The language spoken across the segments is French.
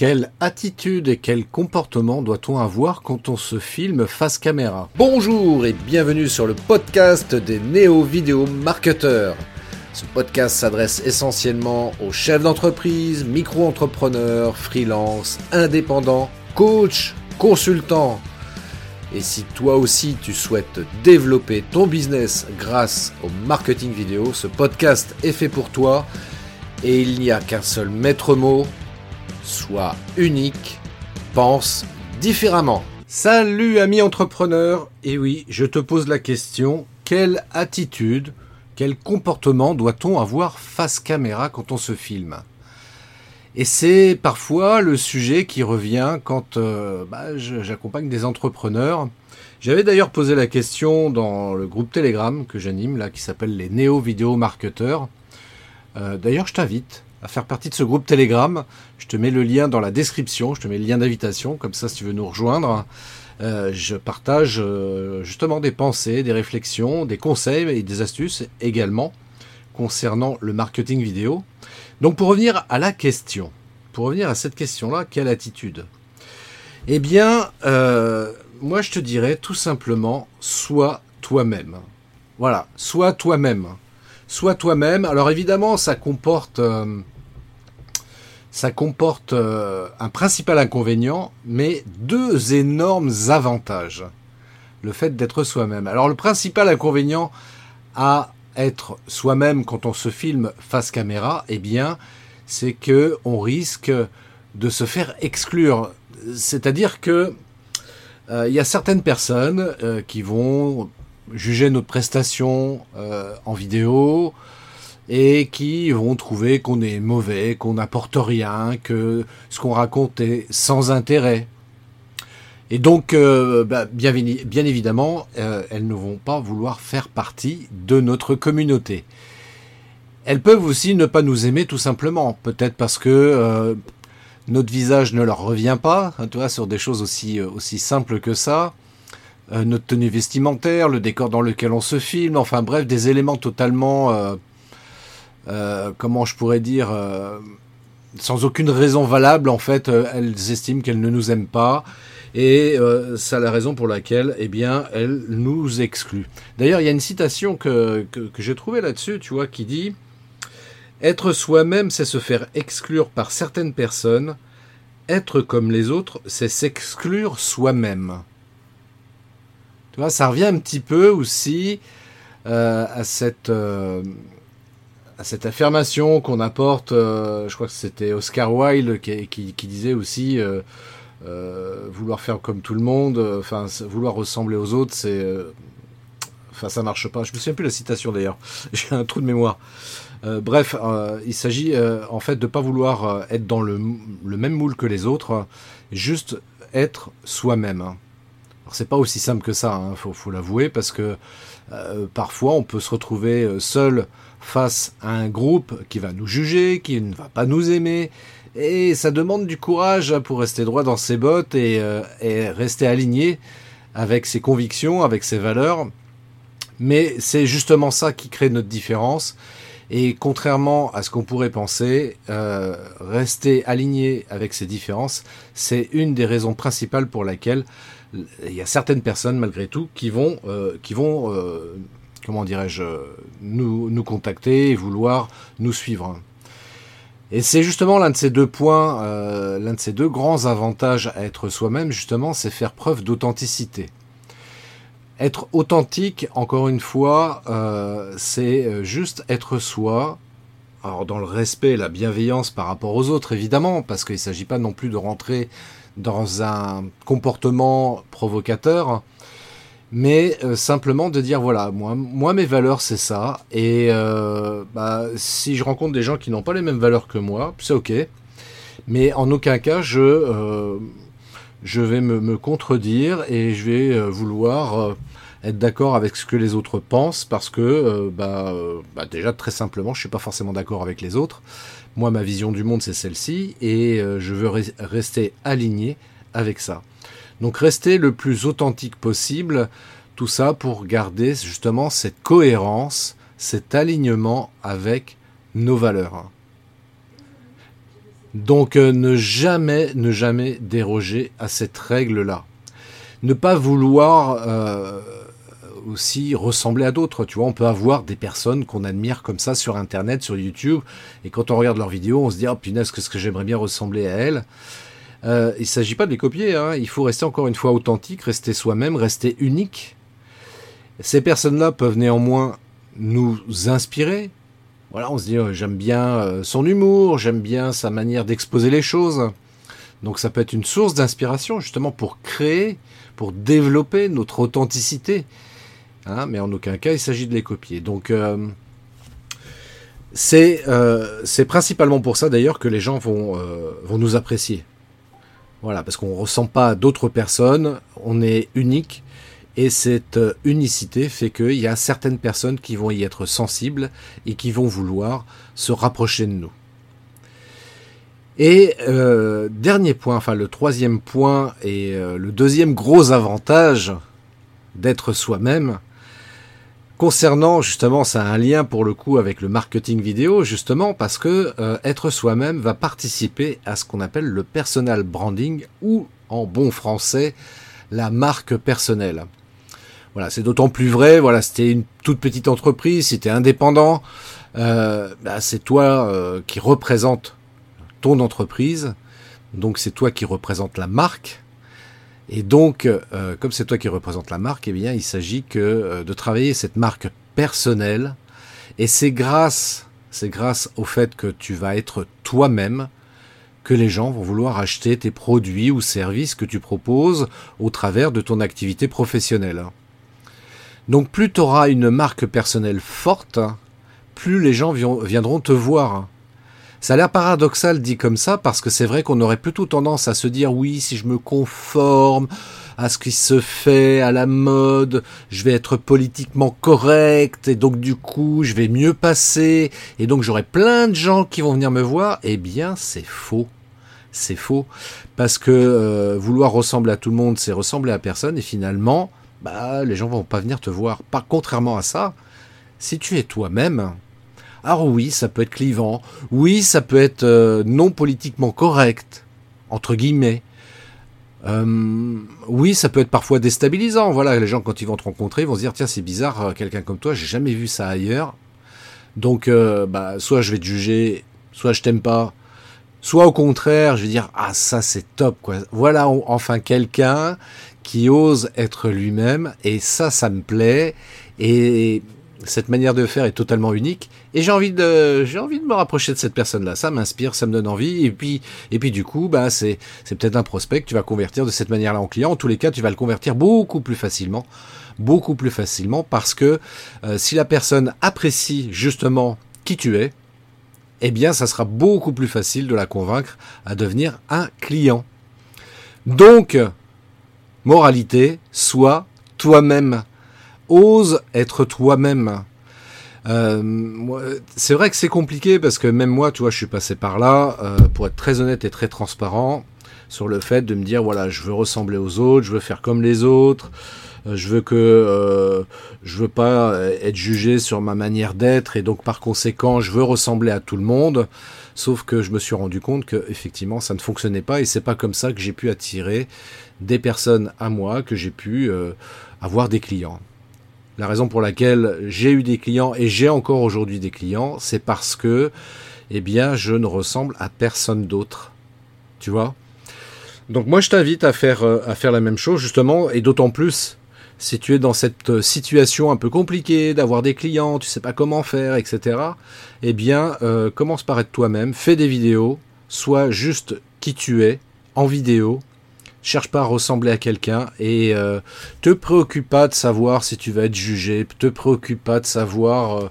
Quelle attitude et quel comportement doit-on avoir quand on se filme face caméra Bonjour et bienvenue sur le podcast des néo-vidéo marketeurs. Ce podcast s'adresse essentiellement aux chefs d'entreprise, micro-entrepreneurs, freelance, indépendants, coachs, consultants. Et si toi aussi tu souhaites développer ton business grâce au marketing vidéo, ce podcast est fait pour toi et il n'y a qu'un seul maître mot, sois unique, pense différemment. Salut ami entrepreneur, et oui, je te pose la question, quelle attitude, quel comportement doit-on avoir face caméra quand on se filme? Et c'est parfois le sujet qui revient quand euh, bah, j'accompagne des entrepreneurs. J'avais d'ailleurs posé la question dans le groupe Telegram que j'anime, là, qui s'appelle les Néo Vidéo Marketeurs. Euh, d'ailleurs, je t'invite à faire partie de ce groupe Telegram. Je te mets le lien dans la description, je te mets le lien d'invitation, comme ça si tu veux nous rejoindre. Euh, je partage euh, justement des pensées, des réflexions, des conseils et des astuces également concernant le marketing vidéo. Donc pour revenir à la question, pour revenir à cette question-là, quelle attitude? Eh bien, euh, moi je te dirais tout simplement, sois toi-même. Voilà, sois toi-même. Sois toi-même. Alors évidemment, ça comporte ça comporte euh, un principal inconvénient, mais deux énormes avantages. Le fait d'être soi-même. Alors le principal inconvénient à être soi-même quand on se filme face caméra, eh bien, c'est que on risque de se faire exclure. C'est-à-dire que euh, il y a certaines personnes euh, qui vont juger notre prestation en vidéo, et qui vont trouver qu'on est mauvais, qu'on n'apporte rien, que ce qu'on raconte est sans intérêt. Et donc, euh, bah, bien, évidemment, euh, elles ne vont pas vouloir faire partie de notre communauté. Elles peuvent aussi ne pas nous aimer tout simplement, peut-être parce que euh, notre visage ne leur revient pas, hein, tu vois, sur des choses aussi simples que ça. Notre tenue vestimentaire, le décor dans lequel on se filme, enfin bref, des éléments totalement euh, comment je pourrais dire, euh, sans aucune raison valable, en fait, euh, elles estiment qu'elles ne nous aiment pas. Et c'est la raison pour laquelle, eh bien, elles nous excluent. D'ailleurs, il y a une citation que, que, que j'ai trouvée là-dessus, tu vois, qui dit Être soi-même, c'est se faire exclure par certaines personnes. Être comme les autres, c'est s'exclure soi-même. Ça revient un petit peu aussi à cette à cette affirmation qu'on apporte, euh, je crois que c'était Oscar Wilde qui, disait aussi euh, euh, vouloir faire comme tout le monde, enfin vouloir ressembler aux autres, c'est, enfin ça marche pas. Je me souviens plus la citation d'ailleurs, j'ai un trou de mémoire. bref, il s'agit en fait de pas vouloir être dans le, même moule que les autres, juste être soi-même. C'est pas aussi simple que ça, hein, faut, l'avouer, parce que parfois on peut se retrouver seul face à un groupe qui va nous juger, qui ne va pas nous aimer. Et ça demande du courage pour rester droit dans ses bottes et, euh, rester aligné avec ses convictions, avec ses valeurs. Mais c'est justement ça qui crée notre différence. Et contrairement à ce qu'on pourrait penser, euh, rester aligné avec ses différences, c'est une des raisons principales pour laquelle il y a certaines personnes, malgré tout, qui vont, euh, vont comment dirais-je, nous, contacter et vouloir nous suivre. Et c'est justement l'un de ces deux points, euh, l'un de ces deux grands avantages à être soi-même, justement, c'est faire preuve d'authenticité. Être authentique, encore une fois, euh, c'est euh, juste être soi, alors dans le respect et la bienveillance par rapport aux autres, évidemment, parce qu'il ne s'agit pas non plus de rentrer dans un comportement provocateur, mais euh, simplement de dire voilà moi moi mes valeurs c'est ça et euh, bah, si je rencontre des gens qui n'ont pas les mêmes valeurs que moi c'est ok mais en aucun cas je euh, je vais me, me, contredire et je vais vouloir être d'accord avec ce que les autres pensent parce que bah, bah, déjà très simplement je suis pas forcément d'accord avec les autres moi ma vision du monde c'est celle-ci et je veux rester aligné avec ça donc rester le plus authentique possible, tout ça pour garder justement cette cohérence, cet alignement avec nos valeurs. Donc euh, ne jamais, ne jamais déroger à cette règle-là. Ne pas vouloir euh, aussi ressembler à d'autres. Tu vois, on peut avoir des personnes qu'on admire comme ça sur Internet, sur YouTube, et quand on regarde leurs vidéos, on se dit oh punaise, qu'est-ce que j'aimerais bien ressembler à elle. Euh, il ne s'agit pas de les copier. Hein. Il faut rester encore une fois authentique, rester soi-même, rester unique. Ces personnes-là peuvent néanmoins nous inspirer. Voilà, on se dit oh, j'aime bien euh, son humour, j'aime bien sa manière d'exposer les choses. Donc ça peut être une source d'inspiration justement pour créer, pour développer notre authenticité. Hein, mais en aucun cas il s'agit de les copier. Donc euh, euh, c'est principalement pour ça d'ailleurs que les gens vont, euh, nous apprécier. Voilà, parce qu'on ne ressent pas d'autres personnes, on est unique, et cette unicité fait qu'il y a certaines personnes qui vont y être sensibles et qui vont vouloir se rapprocher de nous. Et dernier point, enfin le troisième point et le deuxième gros avantage d'être soi-même, Concernant justement, ça a un lien pour le coup avec le marketing vidéo, justement parce que euh, être soi-même va participer à ce qu'on appelle le personal branding ou en bon français la marque personnelle. Voilà, c'est d'autant plus vrai. Voilà, c'était une toute petite entreprise, si tu indépendant, euh, bah, c'est toi euh, qui représente ton entreprise, donc c'est toi qui représente la marque. Et donc, euh, comme c'est toi qui représente la marque, eh bien, il s'agit que euh, de travailler cette marque personnelle. Et c'est grâce, c'est grâce au fait que tu vas être toi-même que les gens vont vouloir acheter tes produits ou services que tu proposes au travers de ton activité professionnelle. Donc, plus tu auras une marque personnelle forte, plus les gens viendront te voir. Ça a l'air paradoxal dit comme ça parce que c'est vrai qu'on aurait plutôt tendance à se dire oui, si je me conforme à ce qui se fait à la mode, je vais être politiquement correct et donc du coup je vais mieux passer et donc j'aurai plein de gens qui vont venir me voir. Eh bien c'est faux. C'est faux parce que euh, vouloir ressembler à tout le monde, c'est ressembler à personne et finalement, bah les gens vont pas venir te voir. Pas contrairement à ça, si tu es toi-même, alors oui, ça peut être clivant, oui, ça peut être euh, non politiquement correct, entre guillemets. Euh, oui, ça peut être parfois déstabilisant. Voilà, les gens quand ils vont te rencontrer, vont se dire tiens, c'est bizarre, euh, quelqu'un comme toi, j'ai jamais vu ça ailleurs. Donc, bah, soit je vais te juger, soit je t'aime pas, soit au contraire, je vais dire ah ça c'est top quoi. Voilà enfin quelqu'un qui ose être lui-même et ça, ça me plaît et cette manière de faire est totalement unique et j'ai envie de j'ai envie de me rapprocher de cette personne là ça m'inspire ça me donne envie et puis et puis du coup bah c'est c'est peut-être un prospect que tu vas convertir de cette manière là en client. En tous les cas tu vas le convertir beaucoup plus facilement beaucoup plus facilement parce que euh, si la personne apprécie justement qui tu es eh bien ça sera beaucoup plus facile de la convaincre à devenir un client. Donc moralité sois toi-même ose être toi-même. Euh, c'est vrai que c'est compliqué parce que même moi, tu vois, je suis passé par là, euh, pour être très honnête et très transparent sur le fait de me dire, voilà, je veux ressembler aux autres, je veux faire comme les autres, euh, je veux que je veux pas être jugé sur ma manière d'être et donc par conséquent, je veux ressembler à tout le monde. Sauf que je me suis rendu compte que effectivement, ça ne fonctionnait pas et c'est pas comme ça que j'ai pu attirer des personnes à moi, que j'ai pu avoir des clients. La raison pour laquelle j'ai eu des clients et j'ai encore aujourd'hui des clients, c'est parce que, eh bien, je ne ressemble à personne d'autre. Tu vois? Donc moi, je t'invite à faire, euh, à faire la même chose, justement, et d'autant plus si tu es dans cette euh, situation un peu compliquée d'avoir des clients, tu sais pas comment faire, etc. Eh bien, euh, commence par être toi-même, fais des vidéos, sois juste qui tu es en vidéo, cherche pas à ressembler à quelqu'un et euh, te préoccupe pas de savoir si tu vas être jugé, te préoccupe pas de savoir euh,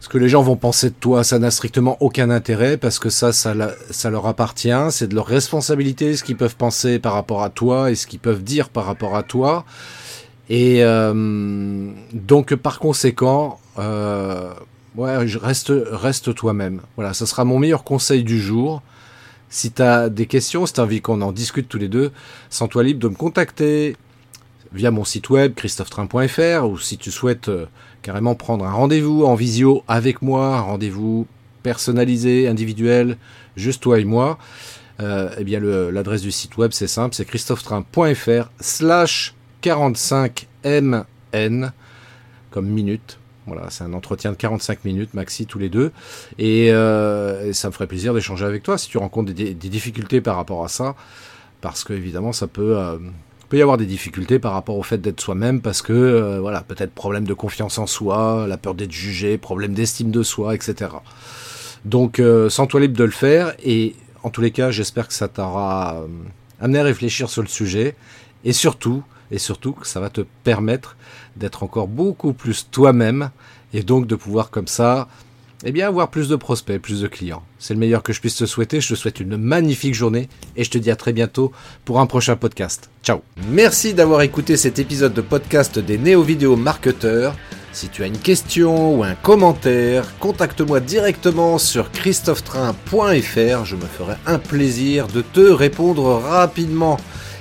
ce que les gens vont penser de toi, ça n'a strictement aucun intérêt parce que ça, ça, leur appartient, c'est de leur responsabilité ce qu'ils peuvent penser par rapport à toi et ce qu'ils peuvent dire par rapport à toi. Et euh, donc par conséquent, ouais, reste, reste toi-même. Voilà, ça sera mon meilleur conseil du jour. Si tu as des questions, si tu as envie qu'on en discute tous les deux, sens-toi libre de me contacter via mon site web christophetrain.fr ou si tu souhaites euh, carrément prendre un rendez-vous en visio avec moi, un rendez-vous personnalisé, individuel, juste toi et moi, euh, eh bien l'adresse du site web c'est simple, c'est christophetrain.fr slash 45mn comme minute. Voilà, c'est un entretien de 45 minutes maxi tous les deux. Et, euh, ça me ferait plaisir d'échanger avec toi si tu rencontres des, difficultés par rapport à ça. Parce que évidemment, ça peut, euh, peut y avoir des difficultés par rapport au fait d'être soi-même. Parce que, euh, voilà, peut-être problème de confiance en soi, la peur d'être jugé, problème d'estime de soi, etc. Donc, sens-toi libre de le faire. Et en tous les cas, j'espère que ça t'aura amené à réfléchir sur le sujet. Et surtout, et surtout ça va te permettre d'être encore beaucoup plus toi-même et donc de pouvoir comme ça eh bien avoir plus de prospects, plus de clients. C'est le meilleur que je puisse te souhaiter. Je te souhaite une magnifique journée et je te dis à très bientôt pour un prochain podcast. Ciao. Merci d'avoir écouté cet épisode de podcast des néo-vidéo marketeurs. Si tu as une question ou un commentaire, contacte-moi directement sur christophetrain.fr. Je me ferai un plaisir de te répondre rapidement.